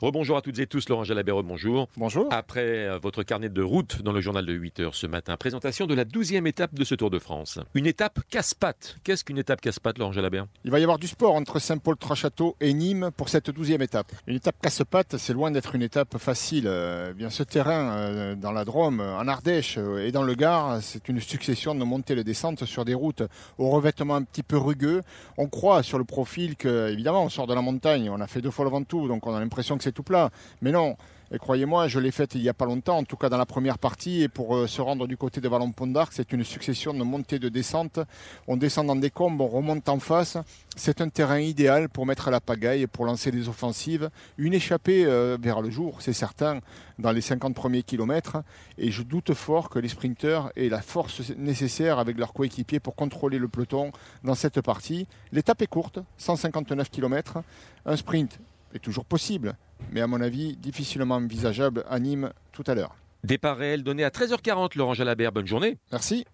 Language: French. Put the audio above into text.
Rebonjour à toutes et tous, Laurent Jalabert, bonjour. Bonjour. Après euh, votre carnet de route dans le journal de 8 heures ce matin, présentation de la douzième étape de ce Tour de France. Une étape casse-pattes. Qu'est-ce qu'une étape casse-pattes, Laurent Jalabert? Il va y avoir du sport entre Saint-Paul-Trachâteau et Nîmes pour cette douzième étape. Une étape casse-pattes, c'est loin d'être une étape facile. Euh, bien, ce terrain euh, dans la Drôme, en Ardèche et dans le Gard, c'est une succession de montées et de descentes sur des routes au revêtement un petit peu rugueux. On croit sur le profil que, évidemment, on sort de la montagne, on a fait deux fois le Ventoux, donc on a l'impression que c'est tout plat. Mais non, et croyez-moi, je l'ai faite il n'y a pas longtemps, en tout cas dans la première partie. Et pour euh, se rendre du côté de Vallon-Pont d'Arc, c'est une succession de montées, de descentes. On descend dans des combes, on remonte en face. C'est un terrain idéal pour mettre la pagaille et pour lancer des offensives. Une échappée euh, vers le jour, c'est certain, dans les 50 premiers kilomètres. Et je doute fort que les sprinteurs aient la force nécessaire avec leurs coéquipiers pour contrôler le peloton dans cette partie. L'étape est courte, 159 km. Un sprint est toujours possible, mais à mon avis difficilement envisageable à Nîmes tout à l'heure. Départ réel donné à 13h40, Laurent Jalabert. Bonne journée. Merci.